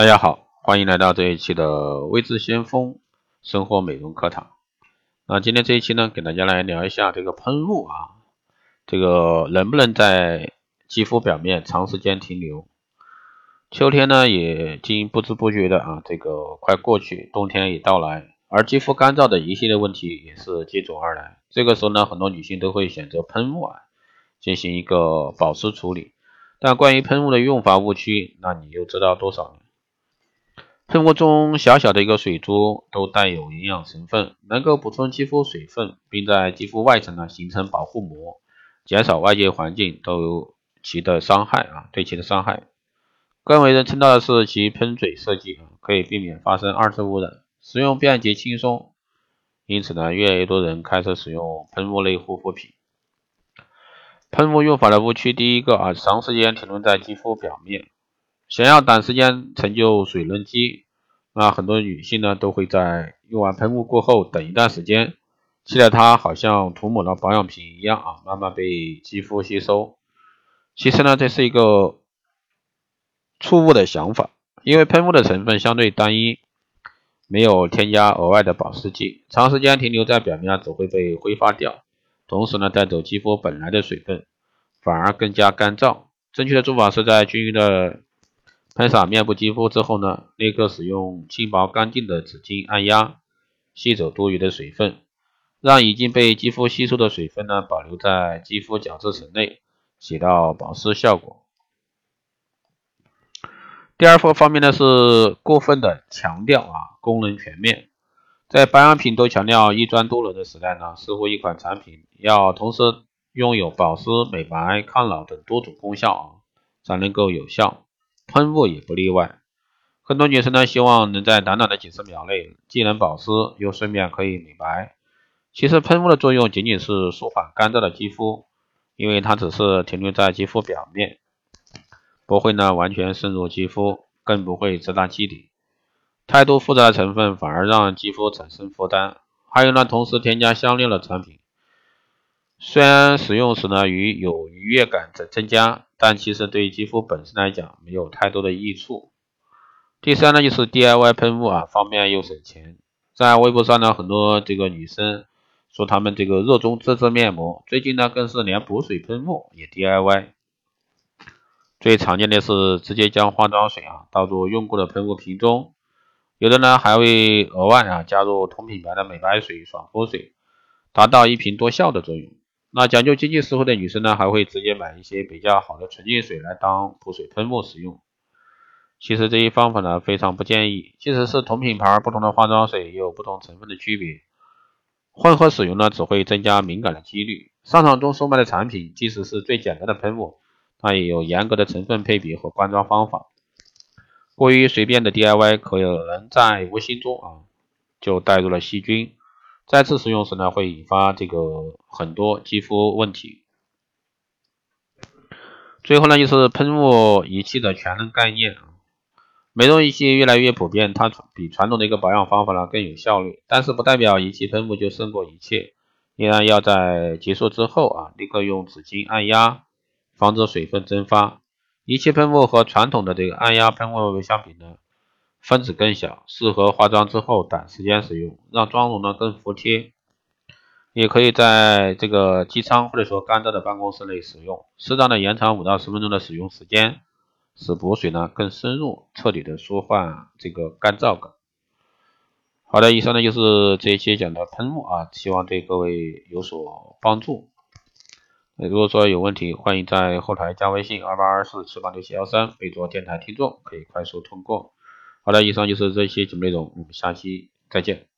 大家好，欢迎来到这一期的微智先锋生活美容课堂。那今天这一期呢，给大家来聊一下这个喷雾啊，这个能不能在肌肤表面长时间停留？秋天呢，也经不知不觉的啊，这个快过去，冬天也到来，而肌肤干燥的一系列问题也是接踵而来。这个时候呢，很多女性都会选择喷雾啊，进行一个保湿处理。但关于喷雾的用法误区，那你又知道多少呢？喷雾中小小的一个水珠都带有营养成分，能够补充肌肤水分，并在肌肤外层呢形成保护膜，减少外界环境都有其的伤害啊，对其的伤害。更为人称道的是其喷嘴设计啊，可以避免发生二次污染，使用便捷轻松。因此呢，越来越多人开始使用喷雾类护肤品。喷雾用法的误区，第一个啊，长时间停留在肌肤表面。想要短时间成就水嫩肌，那很多女性呢都会在用完喷雾过后等一段时间，期待它好像涂抹了保养品一样啊，慢慢被肌肤吸收。其实呢，这是一个错误的想法，因为喷雾的成分相对单一，没有添加额外的保湿剂，长时间停留在表面只会被挥发掉，同时呢带走肌肤本来的水分，反而更加干燥。正确的做法是在均匀的。喷洒面部肌肤之后呢，立刻使用轻薄干净的纸巾按压，吸走多余的水分，让已经被肌肤吸收的水分呢保留在肌肤角质层内，起到保湿效果。第二方方面呢是过分的强调啊功能全面，在保养品都强调一专多能的时代呢，似乎一款产品要同时拥有保湿、美白、抗老等多种功效啊，才能够有效。喷雾也不例外，很多女生呢希望能在短短的几十秒内既能保湿又顺便可以美白。其实喷雾的作用仅仅是舒缓干燥的肌肤，因为它只是停留在肌肤表面，不会呢完全渗入肌肤，更不会直达肌底。太多复杂的成分反而让肌肤产生负担。还有呢，同时添加香料的产品。虽然使用时呢，与有愉悦感的增加，但其实对肌肤本身来讲没有太多的益处。第三呢，就是 DIY 喷雾啊，方便又省钱。在微博上呢，很多这个女生说她们这个热衷自制面膜，最近呢更是连补水喷雾也 DIY。最常见的是直接将化妆水啊倒入用过的喷雾瓶中，有的呢还会额外啊加入同品牌的美白水、爽肤水，达到一瓶多效的作用。那讲究经济实惠的女生呢，还会直接买一些比较好的纯净水来当补水喷雾使用。其实这一方法呢非常不建议，即使是同品牌不同的化妆水也有不同成分的区别，混合使用呢只会增加敏感的几率。商场中售卖的产品，即使是最简单的喷雾，它也有严格的成分配比和灌装方法。过于随便的 DIY，可能在无形中啊就带入了细菌。再次使用时呢，会引发这个很多肌肤问题。最后呢，就是喷雾仪器的全能概念啊。美容仪器越来越普遍，它比传统的一个保养方法呢更有效率。但是不代表仪器喷雾就胜过一切，依然要在结束之后啊，立刻用纸巾按压，防止水分蒸发。仪器喷雾和传统的这个按压喷雾相比呢？分子更小，适合化妆之后短时间使用，让妆容呢更服帖。也可以在这个机舱或者说干燥的办公室内使用，适当的延长五到十分钟的使用时间，使补水呢更深入，彻底的舒缓这个干燥感。好的，以上呢就是这一期讲的喷雾啊，希望对各位有所帮助。如果说有问题，欢迎在后台加微信二八二四七八六七幺三，备注电台听众，可以快速通过。好了，以上就是这些节目内容，我们下期再见。